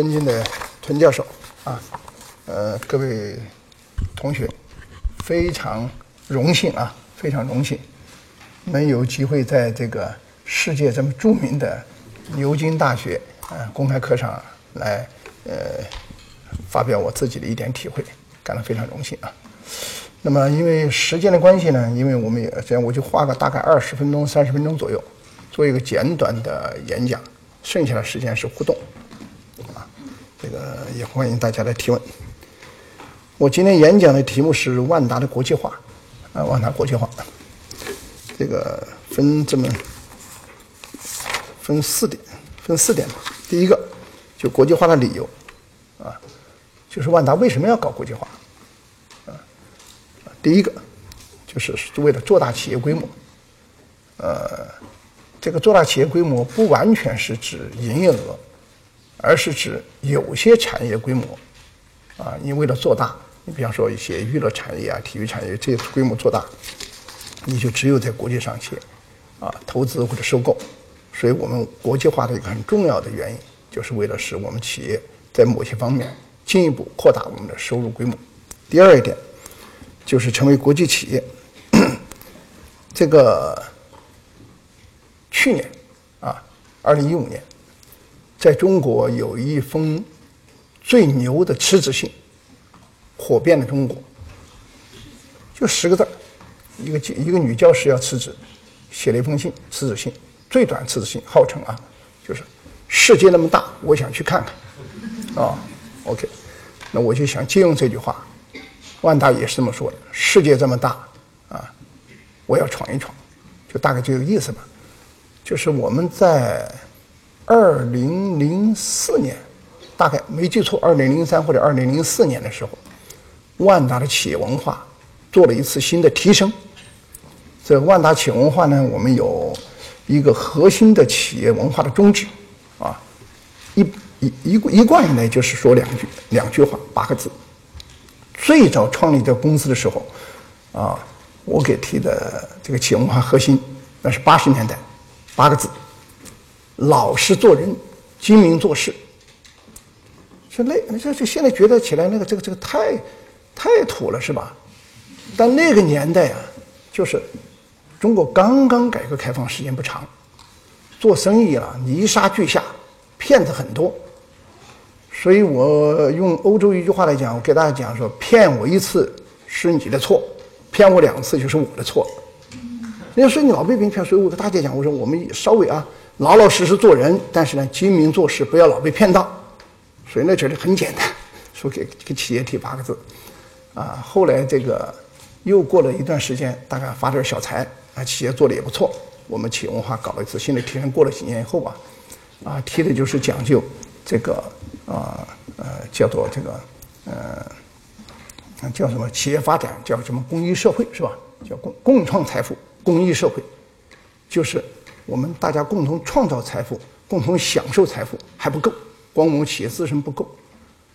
尊敬的屯教授啊，呃，各位同学，非常荣幸啊，非常荣幸能有机会在这个世界这么著名的牛津大学啊公开课上来呃发表我自己的一点体会，感到非常荣幸啊。那么因为时间的关系呢，因为我们也这样，我就花个大概二十分钟、三十分钟左右做一个简短的演讲，剩下的时间是互动。也欢迎大家来提问。我今天演讲的题目是万达的国际化，啊，万达国际化，这个分这么分四点，分四点吧。第一个就国际化的理由，啊，就是万达为什么要搞国际化，啊，第一个就是为了做大企业规模，呃，这个做大企业规模不完全是指营业额。而是指有些产业规模，啊，你为了做大，你比方说一些娱乐产业啊、体育产业，这些规模做大，你就只有在国际上去，啊，投资或者收购。所以我们国际化的一个很重要的原因，就是为了使我们企业在某些方面进一步扩大我们的收入规模。第二一点，就是成为国际企业。这个去年，啊，二零一五年。在中国有一封最牛的辞职信，火遍了中国。就十个字一个一个女教师要辞职，写了一封信，辞职信，最短辞职信，号称啊，就是世界那么大，我想去看看，啊，OK，那我就想借用这句话，万达也是这么说的，世界这么大，啊，我要闯一闯，就大概这个意思吧，就是我们在。二零零四年，大概没记错，二零零三或者二零零四年的时候，万达的企业文化做了一次新的提升。这万达企业文化呢，我们有一个核心的企业文化的宗旨，啊，一一一一贯以来就是说两句两句话八个字。最早创立这公司的时候，啊，我给提的这个企业文化核心，那是八十年代八个字。老实做人，精明做事。说那这这现在觉得起来那个这个这个太太土了是吧？但那个年代啊，就是中国刚刚改革开放时间不长，做生意啊泥沙俱下，骗子很多。所以我用欧洲一句话来讲，我给大家讲说：骗我一次是你的错，骗我两次就是我的错。人家说你老被别人骗，所以我跟大家讲，我说我们稍微啊。老老实实做人，但是呢，精明做事，不要老被骗到。所以呢，这里很简单，说给给企业提八个字，啊，后来这个又过了一段时间，大概发点小财，啊，企业做的也不错。我们企业文化搞了一次新的提升，过了几年以后吧，啊，提的就是讲究这个啊呃叫做这个呃叫什么企业发展叫什么公益社会是吧？叫共共创财富公益社会，就是。我们大家共同创造财富，共同享受财富还不够，光我们企业自身不够，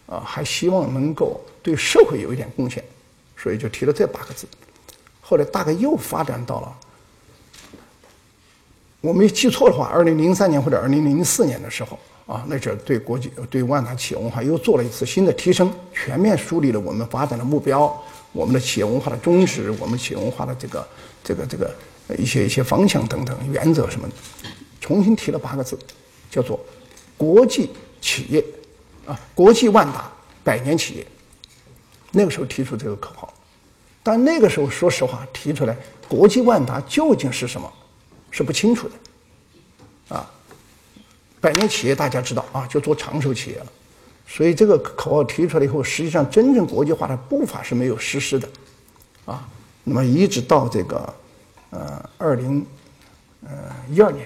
啊，还希望能够对社会有一点贡献，所以就提了这八个字。后来大概又发展到了，我没记错的话，二零零三年或者二零零四年的时候，啊，那阵对国际对万达企业文化又做了一次新的提升，全面梳理了我们发展的目标，我们的企业文化的宗旨，我们企业文化的这个这个这个。一些一些方向等等原则什么的，重新提了八个字，叫做“国际企业”，啊，国际万达百年企业。那个时候提出这个口号，但那个时候说实话提出来“国际万达”究竟是什么，是不清楚的，啊，百年企业大家知道啊，就做长寿企业了，所以这个口号提出来以后，实际上真正国际化的步伐是没有实施的，啊，那么一直到这个。呃，二零呃一二年，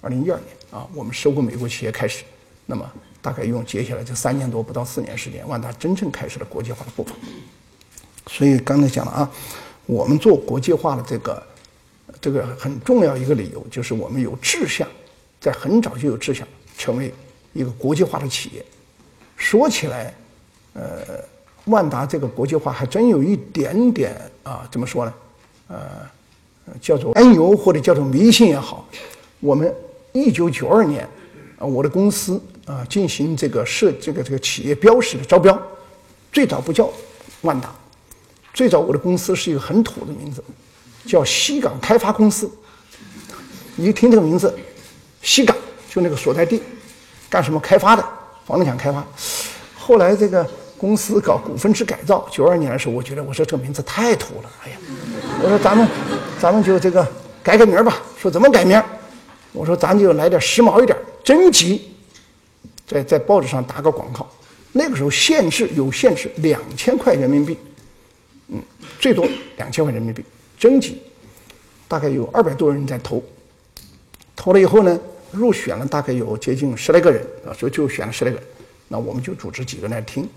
二零一二年啊，我们收购美国企业开始，那么大概用接下来这三年多不到四年时间，万达真正开始了国际化的步伐。所以刚才讲了啊，我们做国际化的这个这个很重要一个理由，就是我们有志向，在很早就有志向成为一个国际化的企业。说起来，呃，万达这个国际化还真有一点点啊，怎么说呢？呃。叫做安牛或者叫做迷信也好，我们一九九二年，啊，我的公司啊进行这个设这个这个企业标识的招标，最早不叫万达，最早我的公司是一个很土的名字，叫西港开发公司。你一听这个名字，西港就那个所在地，干什么开发的，房地产开发。后来这个公司搞股份制改造，九二年的时候，我觉得我说这名字太土了，哎呀，我说咱们咱们就这个改个名吧。说怎么改名？我说咱就来点时髦一点，征集，在在报纸上打个广告。那个时候限制有限制，两千块人民币，嗯，最多两千块人民币征集，大概有二百多人在投，投了以后呢，入选了大概有接近十来个人啊，所以就选了十来个人。那我们就组织几个人来听，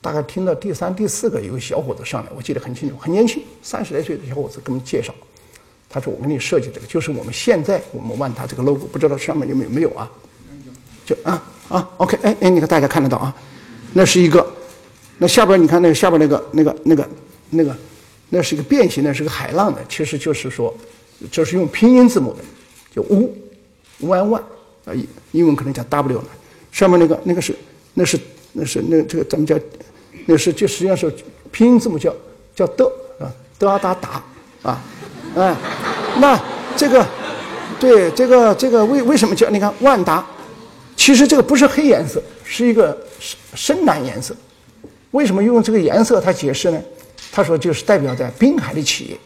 大概听到第三、第四个，有个小伙子上来，我记得很清楚，很年轻，三十来岁的小伙子给我们介绍，他说：“我给你设计这个，就是我们现在我们万达这个 logo，不知道上面有没有没有啊？就啊啊，OK，哎哎，你看大家看得到啊，那是一个，那下边你看那个下边那个那个那个那个，那是一个变形的，是个海浪的，其实就是说，这是用拼音字母的，就 w y one 啊，英英文可能叫 w 呢，上面那个那个是。那是那是那这个咱们叫，那是就实际上是拼音字母叫叫的啊，的啊达达啊，哎，那这个对这个这个为为什么叫你看万达？其实这个不是黑颜色，是一个深深蓝颜色。为什么用这个颜色？它解释呢？他说就是代表在滨海的企业，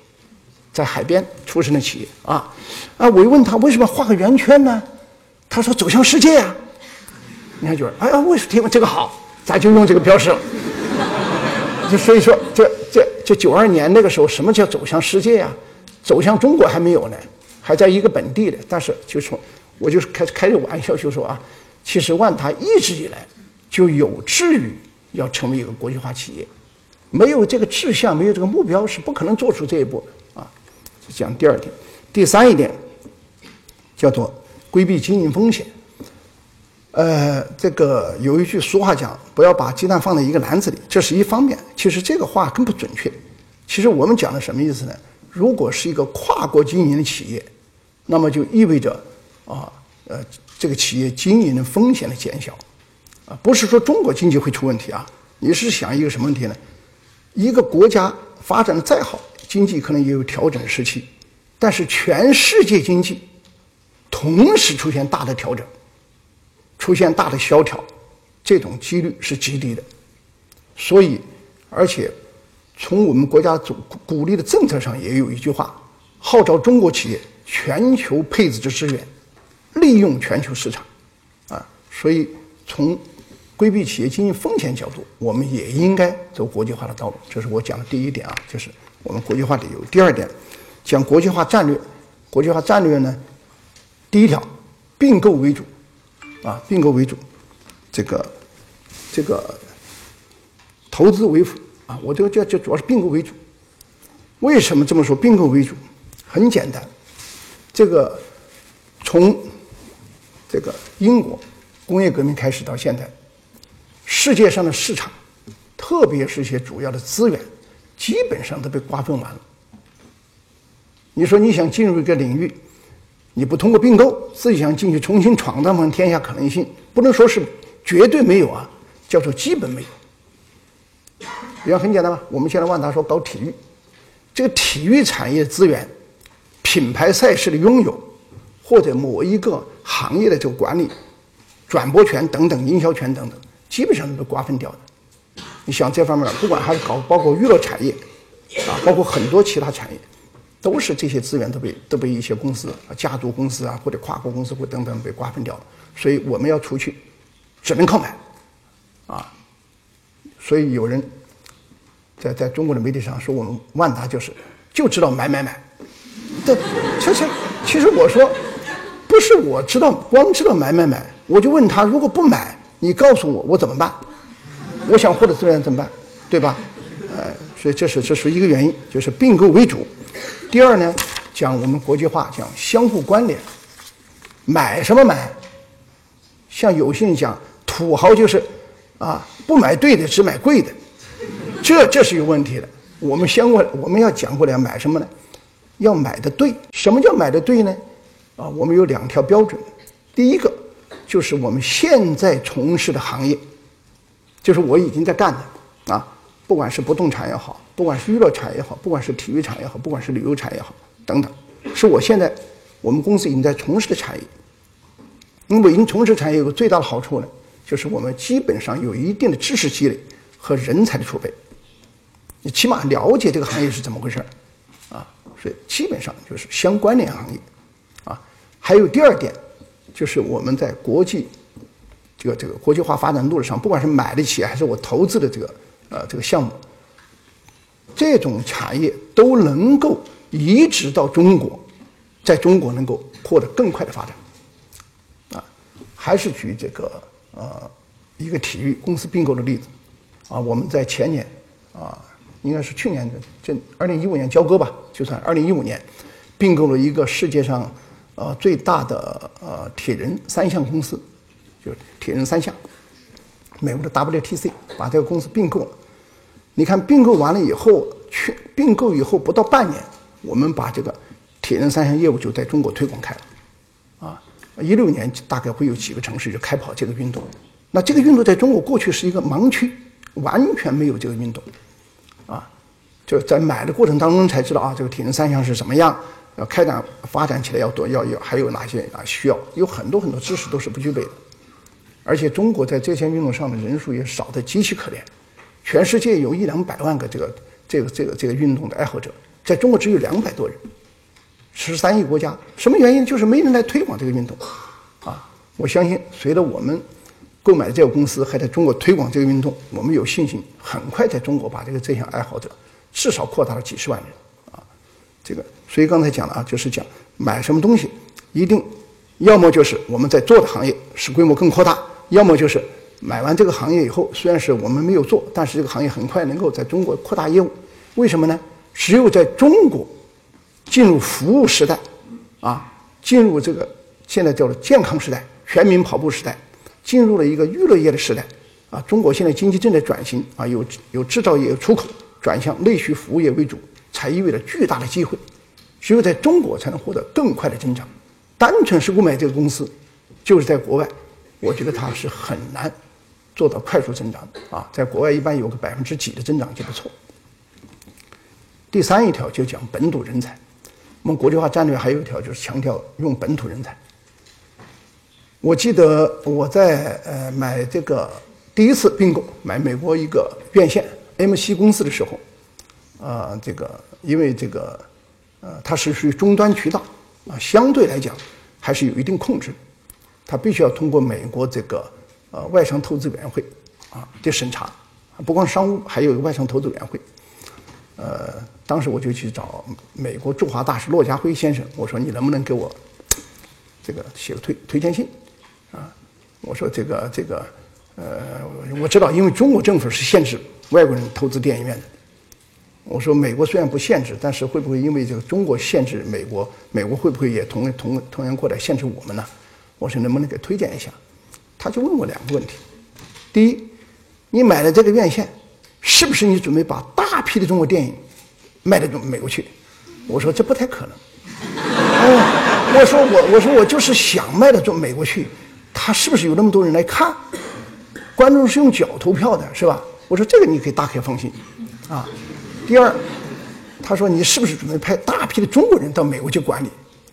在海边出生的企业啊啊！我一问他为什么画个圆圈呢？他说走向世界啊。你看，就是哎呀，为什么这个好，咱就用这个标识了。就所以说，这这这九二年那个时候，什么叫走向世界呀？走向中国还没有呢，还在一个本地的。但是就说，我就是开开个玩笑，就说啊，其实万达一直以来就有志于要成为一个国际化企业，没有这个志向，没有这个目标，是不可能做出这一步讲第二点，第三一点叫做规避经营风险。呃，这个有一句俗话讲，不要把鸡蛋放在一个篮子里，这是一方面。其实这个话更不准确。其实我们讲的什么意思呢？如果是一个跨国经营的企业，那么就意味着啊，呃，这个企业经营的风险的减小，啊，不是说中国经济会出问题啊。你是想一个什么问题呢？一个国家发展的再好，经济可能也有调整时期，但是全世界经济同时出现大的调整。出现大的萧条，这种几率是极低的。所以，而且从我们国家主鼓励的政策上也有一句话，号召中国企业全球配置的资源，利用全球市场。啊，所以从规避企业经营风险角度，我们也应该走国际化的道路。这是我讲的第一点啊，就是我们国际化理由。第二点，讲国际化战略。国际化战略呢，第一条，并购为主。啊，并购为主，这个，这个投资为辅啊，我这个叫就主要是并购为主。为什么这么说？并购为主，很简单，这个从这个英国工业革命开始到现在，世界上的市场，特别是一些主要的资源，基本上都被瓜分完了。你说你想进入一个领域？你不通过并购，自己想进去重新闯荡天下可能性，不能说是绝对没有啊，叫做基本没有。比方很简单吧，我们现在万达说搞体育，这个体育产业资源、品牌赛事的拥有，或者某一个行业的这个管理、转播权等等、营销权等等，基本上都被瓜分掉的。你想这方面，不管还是搞包括娱乐产业，啊，包括很多其他产业。都是这些资源都被都被一些公司啊、家族公司啊或者跨国公司或等等被瓜分掉了，所以我们要出去，只能靠买，啊，所以有人在在中国的媒体上说我们万达就是就知道买买买，对，其实其实我说不是我知道光知道买买买，我就问他如果不买，你告诉我我怎么办？我想获得资源怎么办？对吧？呃，所以这是这是一个原因，就是并购为主。第二呢，讲我们国际化，讲相互关联，买什么买？像有些人讲土豪就是啊，不买对的，只买贵的，这这是有问题的。我们相过我们要讲过来买什么呢？要买的对。什么叫买的对呢？啊，我们有两条标准。第一个就是我们现在从事的行业，就是我已经在干的啊，不管是不动产也好，不管是娱乐产业也好，不管是体育产业也好，不管是旅游产业也好，等等，是我现在我们公司已经在从事的产业。那么，已经从事产业有个最大的好处呢，就是我们基本上有一定的知识积累和人才的储备，你起码了解这个行业是怎么回事，啊，所以基本上就是相关联行业，啊，还有第二点，就是我们在国际这个这个国际化发展路上，不管是买的企业还是我投资的这个呃这个项目，这种产业都能够移植到中国，在中国能够获得更快的发展。啊还是举这个呃一个体育公司并购的例子，啊，我们在前年啊，应该是去年的这二零一五年交割吧，就算二零一五年并购了一个世界上呃最大的呃铁人三项公司，就铁人三项，美国的 WTC 把这个公司并购了。你看并购完了以后，去并购以后不到半年，我们把这个铁人三项业务就在中国推广开了。啊一六年大概会有几个城市就开跑这个运动，那这个运动在中国过去是一个盲区，完全没有这个运动，啊，就在买的过程当中才知道啊，这个铁人三项是什么样，要开展发展起来要多要要还有哪些啊需要，有很多很多知识都是不具备的，而且中国在这项运动上的人数也少得极其可怜，全世界有一两百万个这个这个这个这个运动的爱好者，在中国只有两百多人。十三亿国家，什么原因？就是没人来推广这个运动，啊！我相信，随着我们购买的这个公司还在中国推广这个运动，我们有信心很快在中国把这个这项爱好者至少扩大了几十万人，啊！这个，所以刚才讲了啊，就是讲买什么东西，一定要么就是我们在做的行业使规模更扩大，要么就是买完这个行业以后，虽然是我们没有做，但是这个行业很快能够在中国扩大业务。为什么呢？只有在中国。进入服务时代，啊，进入这个现在叫做健康时代、全民跑步时代，进入了一个娱乐业的时代，啊，中国现在经济正在转型，啊，有有制造业、有出口，转向内需服务业为主，才意味着巨大的机会，只有在中国才能获得更快的增长。单纯是购买这个公司，就是在国外，我觉得它是很难做到快速增长的，啊，在国外一般有个百分之几的增长就不错。第三一条就讲本土人才。我们国际化战略还有一条，就是强调用本土人才。我记得我在呃买这个第一次并购买美国一个院线 MC 公司的时候，啊，这个因为这个呃它是属于终端渠道啊，相对来讲还是有一定控制的，它必须要通过美国这个呃外商投资委员会啊的审查，不光商务，还有外商投资委员会，呃。当时我就去找美国驻华大使骆家辉先生，我说你能不能给我这个写个推推荐信啊？我说这个这个呃，我知道，因为中国政府是限制外国人投资电影院的。我说美国虽然不限制，但是会不会因为这个中国限制美国，美国会不会也同同同样过来限制我们呢？我说能不能给推荐一下？他就问我两个问题：第一，你买了这个院线是不是你准备把大批的中国电影？卖到美国去，我说这不太可能。我说我我说我就是想卖到中美国去，他是不是有那么多人来看？观众是用脚投票的，是吧？我说这个你可以大可放心，啊。第二，他说你是不是准备派大批的中国人到美国去管理？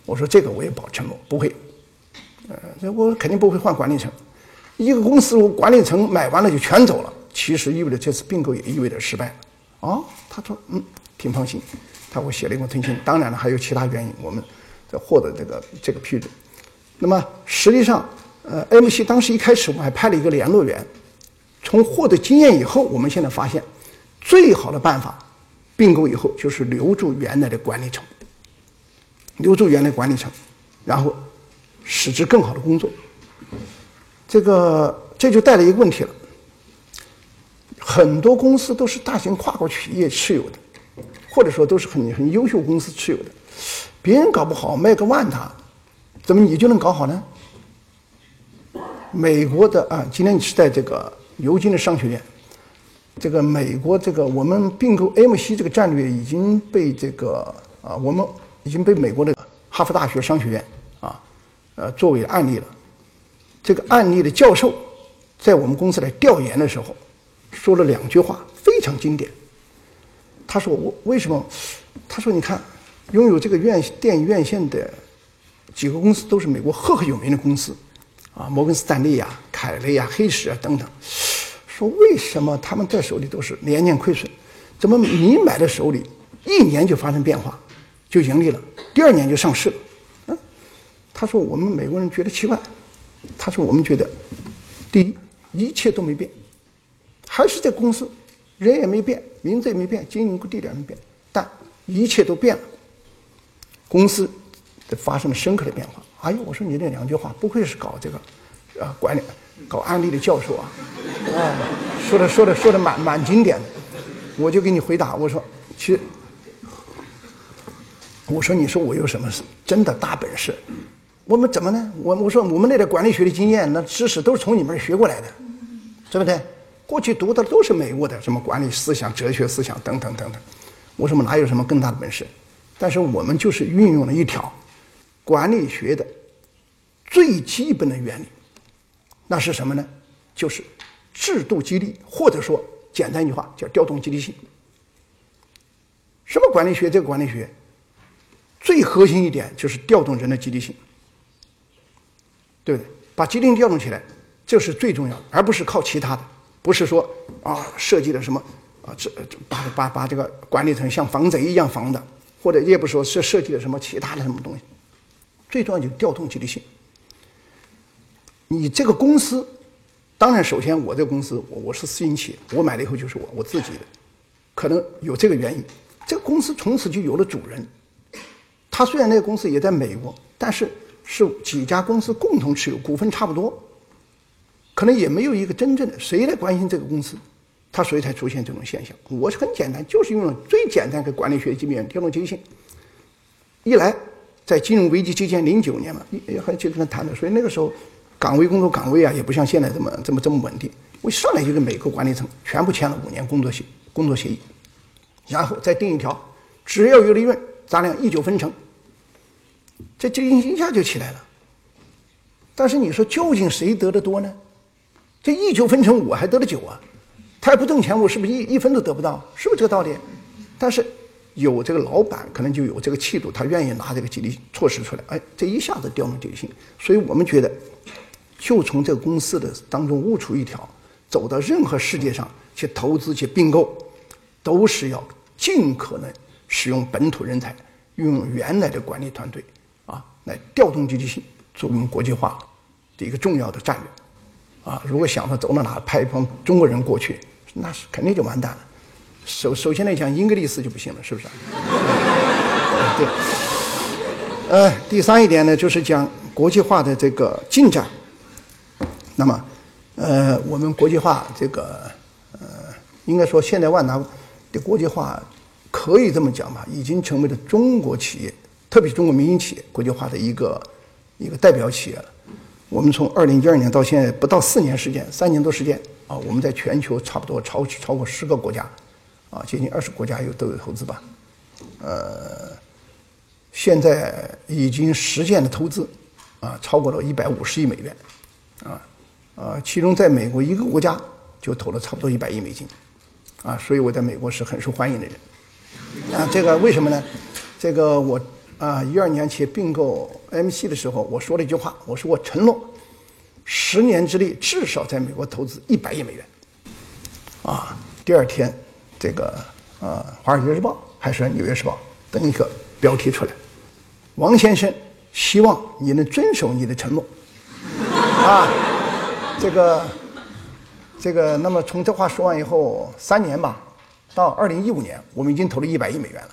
我说这个我也保承诺不会，呃，我肯定不会换管理层。一个公司我管理层买完了就全走了，其实意味着这次并购也意味着失败了。啊，他说嗯。挺放心，他给我写了一封推荐。当然了，还有其他原因，我们在获得这个这个批准。那么实际上，呃，MC 当时一开始我们还派了一个联络员。从获得经验以后，我们现在发现，最好的办法，并购以后就是留住原来的管理层，留住原来管理层，然后使之更好的工作。这个这就带来一个问题了，很多公司都是大型跨国企业持有的。或者说都是很很优秀公司持有的，别人搞不好卖个万塔，怎么你就能搞好呢？美国的啊，今天你是在这个牛津的商学院，这个美国这个我们并购 MC 这个战略已经被这个啊，我们已经被美国的哈佛大学商学院，呃作为案例了。这个案例的教授在我们公司来调研的时候，说了两句话非常经典。他说：“我为什么？他说你看，拥有这个院电影院线的几个公司都是美国赫赫有名的公司，啊，摩根斯坦利呀、凯雷呀、黑石啊等等。说为什么他们在手里都是年年亏损？怎么你买的手里一年就发生变化，就盈利了，第二年就上市了？他说我们美国人觉得奇怪。”他说：“我们觉得，第一，一切都没变，还是这公司，人也没变，名字也没变，经营地点没变，但一切都变了。公司发生了深刻的变化。哎呦，我说你这两句话，不愧是搞这个啊管理、搞案例的教授啊，啊，说的说的说的蛮蛮经典的。我就给你回答，我说，其实，我说你说我有什么真的大本事？”我们怎么呢？我我说我们那点管理学的经验，那知识都是从你们那学过来的，对不对？过去读的都是美国的什么管理思想、哲学思想等等等等。我说我们哪有什么更大的本事？但是我们就是运用了一条管理学的最基本的原理，那是什么呢？就是制度激励，或者说简单一句话叫调动积极性。什么管理学？这个管理学最核心一点就是调动人的积极性。对不对？把机灵调动起来，这是最重要的，而不是靠其他的。不是说啊，设计的什么啊，这把把把这个管理层像防贼一样防的，或者也不说是设计的什么其他的什么东西。最重要就是调动积极性。你这个公司，当然首先我这个公司我我是私营企业，我买了以后就是我我自己的，可能有这个原因。这个公司从此就有了主人。他虽然那个公司也在美国，但是。是几家公司共同持有股份差不多，可能也没有一个真正的谁来关心这个公司，他所以才出现这种现象。我是很简单，就是用了最简单的管理学基本调动积极性。一来，在金融危机期间，零九年嘛，也还就跟他谈的，所以那个时候岗位工作岗位啊，也不像现在这么这么这么稳定。我一上来就跟每个管理层全部签了五年工作协工作协议，然后再定一条，只要有利润，咱俩一九分成。这这一下就起来了，但是你说究竟谁得的多呢？这一九分成五还得了九啊，他也不挣钱，我是不是一一分都得不到？是不是这个道理？但是有这个老板可能就有这个气度，他愿意拿这个激励措施出来，哎，这一下子调动积极性。所以我们觉得，就从这个公司的当中悟出一条，走到任何世界上去投资去并购，都是要尽可能使用本土人才，运用原来的管理团队。来调动积极性，作为我们国际化的一个重要的战略，啊，如果想着走到哪派一帮中国人过去，那是肯定就完蛋了。首首先来讲，英格利斯就不行了，是不是？对。呃，第三一点呢，就是讲国际化的这个进展。那么，呃，我们国际化这个，呃，应该说现在万达的国际化可以这么讲吧，已经成为了中国企业。特别是中国民营企业国际化的一个一个代表企业了。我们从二零一二年到现在不到四年时间，三年多时间啊，我们在全球差不多超超过十个国家，啊，接近二十国家有都有投资吧。呃，现在已经实现的投资啊，超过了一百五十亿美元，啊啊，其中在美国一个国家就投了差不多一百亿美金，啊，所以我在美国是很受欢迎的人。啊，这个为什么呢？这个我。啊，一二年去并购 MC 的时候，我说了一句话，我说我承诺十年之内至少在美国投资一百亿美元。啊，第二天，这个呃，《华尔街日报》还是《纽约时报》登一个标题出来，王先生希望你能遵守你的承诺。啊，这个，这个，那么从这话说完以后，三年吧，到二零一五年，我们已经投了一百亿美元了。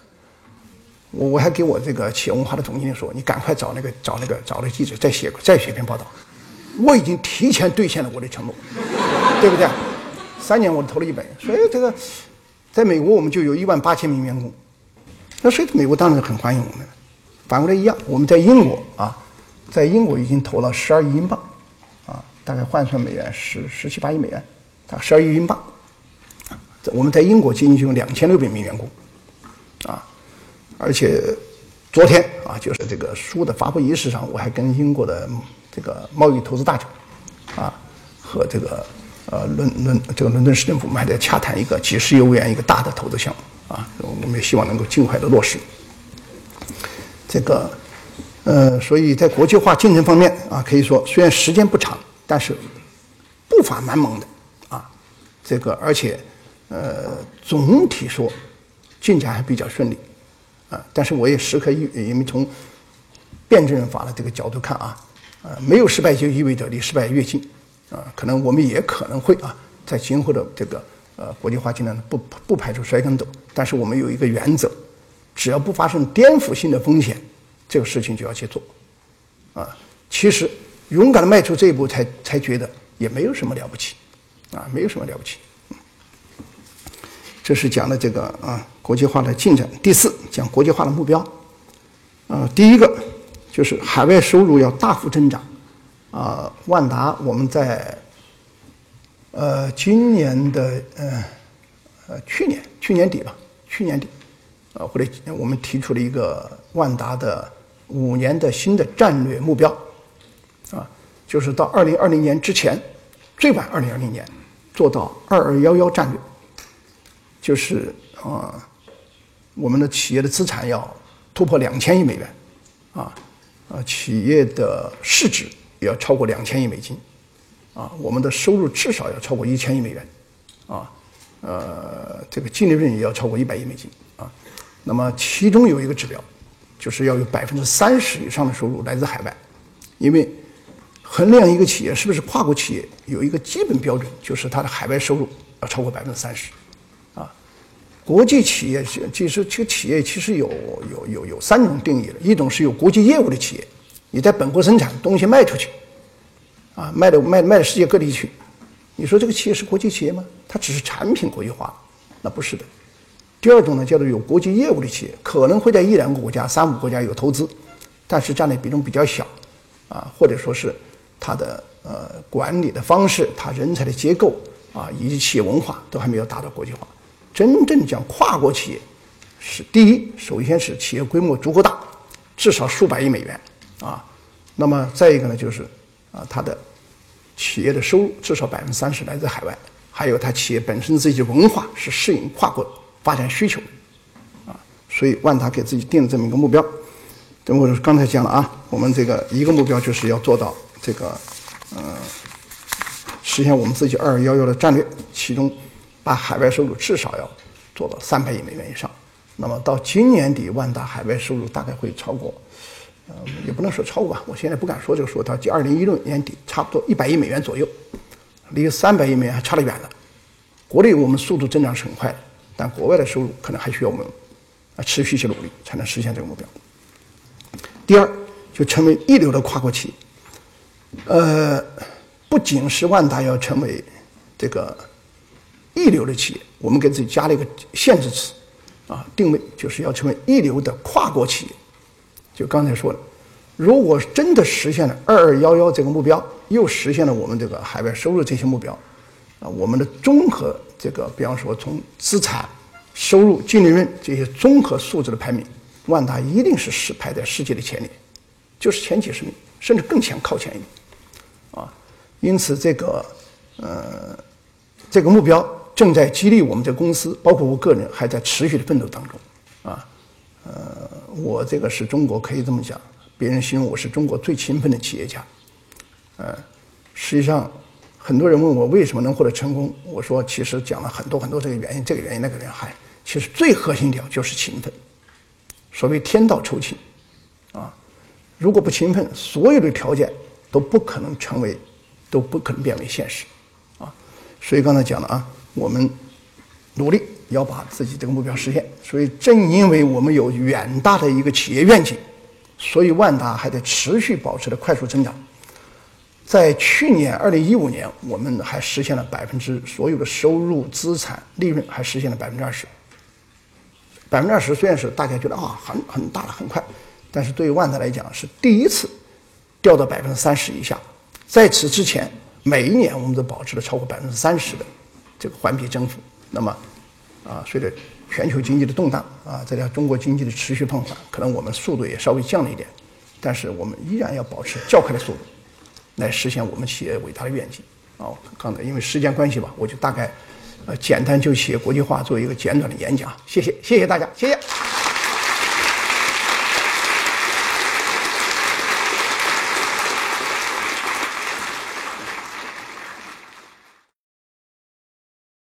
我我还给我这个企业文化的总经理说：“你赶快找那个找那个找那个记者再写再写篇报道。”我已经提前兑现了我的承诺，对不对？三年我投了一百，所以这个在美国我们就有一万八千名员工，那所以美国当然很欢迎我们。反过来一样，我们在英国啊，在英国已经投了十二亿英镑，啊，大概换算美元十十七八亿美元，大概十二亿英镑。我们在英国仅仅就有两千六百名员工，啊。而且，昨天啊，就是这个书的发布仪式上，我还跟英国的这个贸易投资大臣啊，和这个呃伦伦这个伦敦市政府，我们还在洽谈一个几十亿欧元一个大的投资项目啊，我们也希望能够尽快的落实。这个呃，所以在国际化进程方面啊，可以说虽然时间不长，但是步伐蛮猛的啊，这个而且呃总体说进展还比较顺利啊，但是我也时刻因因为从辩证法的这个角度看啊。呃，没有失败就意味着离失败越近，啊，可能我们也可能会啊，在今后的这个呃国际化进程不不排除摔跟斗，但是我们有一个原则，只要不发生颠覆性的风险，这个事情就要去做，啊，其实勇敢的迈出这一步，才才觉得也没有什么了不起，啊，没有什么了不起。这是讲的这个啊国际化的进展。第四，讲国际化的目标，啊，第一个。就是海外收入要大幅增长，啊，万达我们在，呃，今年的呃，呃，去年去年底吧，去年底，啊，或者我们提出了一个万达的五年的新的战略目标，啊，就是到二零二零年之前，最晚二零二零年做到二二幺幺战略，就是啊，我们的企业的资产要突破两千亿美元，啊。啊，企业的市值也要超过两千亿美金，啊，我们的收入至少要超过一千亿美元，啊，呃，这个净利润也要超过一百亿美金，啊，那么其中有一个指标，就是要有百分之三十以上的收入来自海外，因为衡量一个企业是不是跨国企业，有一个基本标准，就是它的海外收入要超过百分之三十。国际企业其实这个企业其实有有有有三种定义的，一种是有国际业务的企业，你在本国生产东西卖出去，啊，卖到卖卖到世界各地去，你说这个企业是国际企业吗？它只是产品国际化，那不是的。第二种呢，叫做有国际业务的企业，可能会在一两个国家、三五国家有投资，但是占的比重比较小，啊，或者说是它的呃管理的方式、它人才的结构啊，以及企业文化都还没有达到国际化。真正讲跨国企业，是第一，首先是企业规模足够大，至少数百亿美元啊。那么再一个呢，就是啊，它的企业的收入至少百分之三十来自海外，还有它企业本身自己文化是适应跨国发展需求啊。所以万达给自己定了这么一个目标。等我刚才讲了啊，我们这个一个目标就是要做到这个呃，实现我们自己二幺幺的战略，其中。啊海外收入至少要做到三百亿美元以上，那么到今年底，万达海外收入大概会超过，呃，也不能说超过吧，我现在不敢说这个数，到二零一六年底差不多一百亿美元左右，离三百亿美元还差得远了。国内我们速度增长是很快的，但国外的收入可能还需要我们啊持续去努力才能实现这个目标。第二，就成为一流的跨国企业，呃，不仅是万达要成为这个。一流的企业，我们给自己加了一个限制词，啊，定位就是要成为一流的跨国企业。就刚才说的，如果真的实现了“二二幺幺”这个目标，又实现了我们这个海外收入这些目标，啊，我们的综合这个，比方说从资产、收入、净利润这些综合素质的排名，万达一定是是排在世界的前列，就是前几十名，甚至更前靠前一点，啊，因此这个，呃，这个目标。正在激励我们这公司，包括我个人，还在持续的奋斗当中，啊，呃，我这个是中国可以这么讲，别人形容我是中国最勤奋的企业家，呃，实际上，很多人问我为什么能获得成功，我说其实讲了很多很多这个原因，这个原因那个原因，还其实最核心点就是勤奋，所谓天道酬勤，啊，如果不勤奋，所有的条件都不可能成为，都不可能变为现实，啊，所以刚才讲了啊。我们努力要把自己这个目标实现，所以正因为我们有远大的一个企业愿景，所以万达还在持续保持着快速增长。在去年二零一五年，我们还实现了百分之所有的收入、资产、利润还实现了百分之二十。百分之二十虽然是大家觉得啊很很大了很快，但是对于万达来讲是第一次掉到百分之三十以下。在此之前，每一年我们都保持了超过百分之三十的。这个环比增幅，那么，啊，随着全球经济的动荡，啊，再加上中国经济的持续放缓，可能我们速度也稍微降了一点，但是我们依然要保持较快的速度，来实现我们企业伟大的愿景。啊，刚才因为时间关系吧，我就大概呃简单就企业国际化做一个简短的演讲。谢谢，谢谢大家，谢谢。